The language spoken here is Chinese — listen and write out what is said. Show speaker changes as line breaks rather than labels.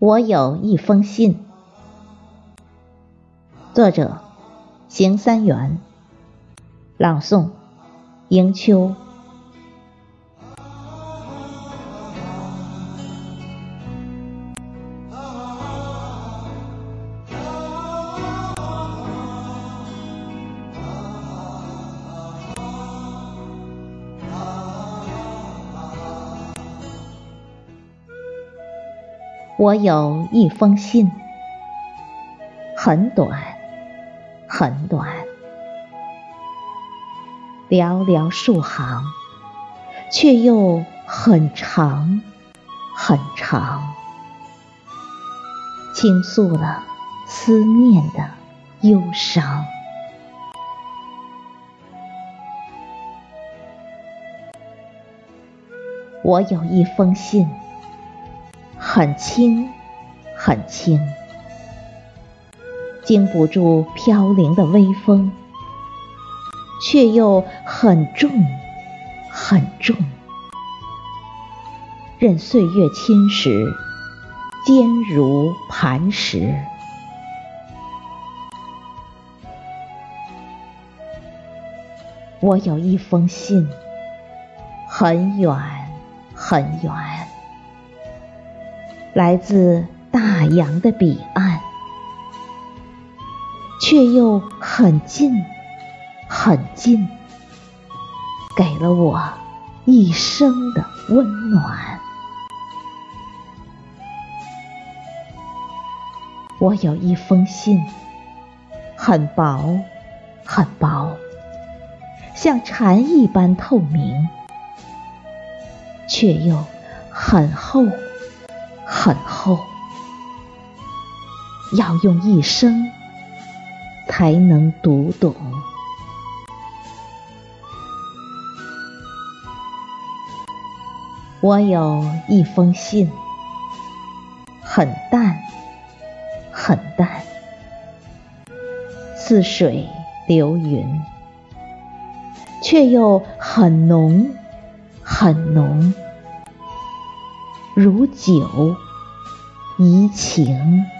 我有一封信，作者：邢三元，朗诵：迎秋。我有一封信，很短，很短，寥寥数行，却又很长，很长，倾诉了思念的忧伤。我有一封信。很轻，很轻，经不住飘零的微风，却又很重，很重，任岁月侵蚀，坚如磐石。我有一封信，很远，很远。来自大洋的彼岸，却又很近，很近，给了我一生的温暖。我有一封信，很薄，很薄，像蝉一般透明，却又很厚。很厚，要用一生才能读懂。我有一封信，很淡，很淡，似水流云，却又很浓，很浓。如酒，移情。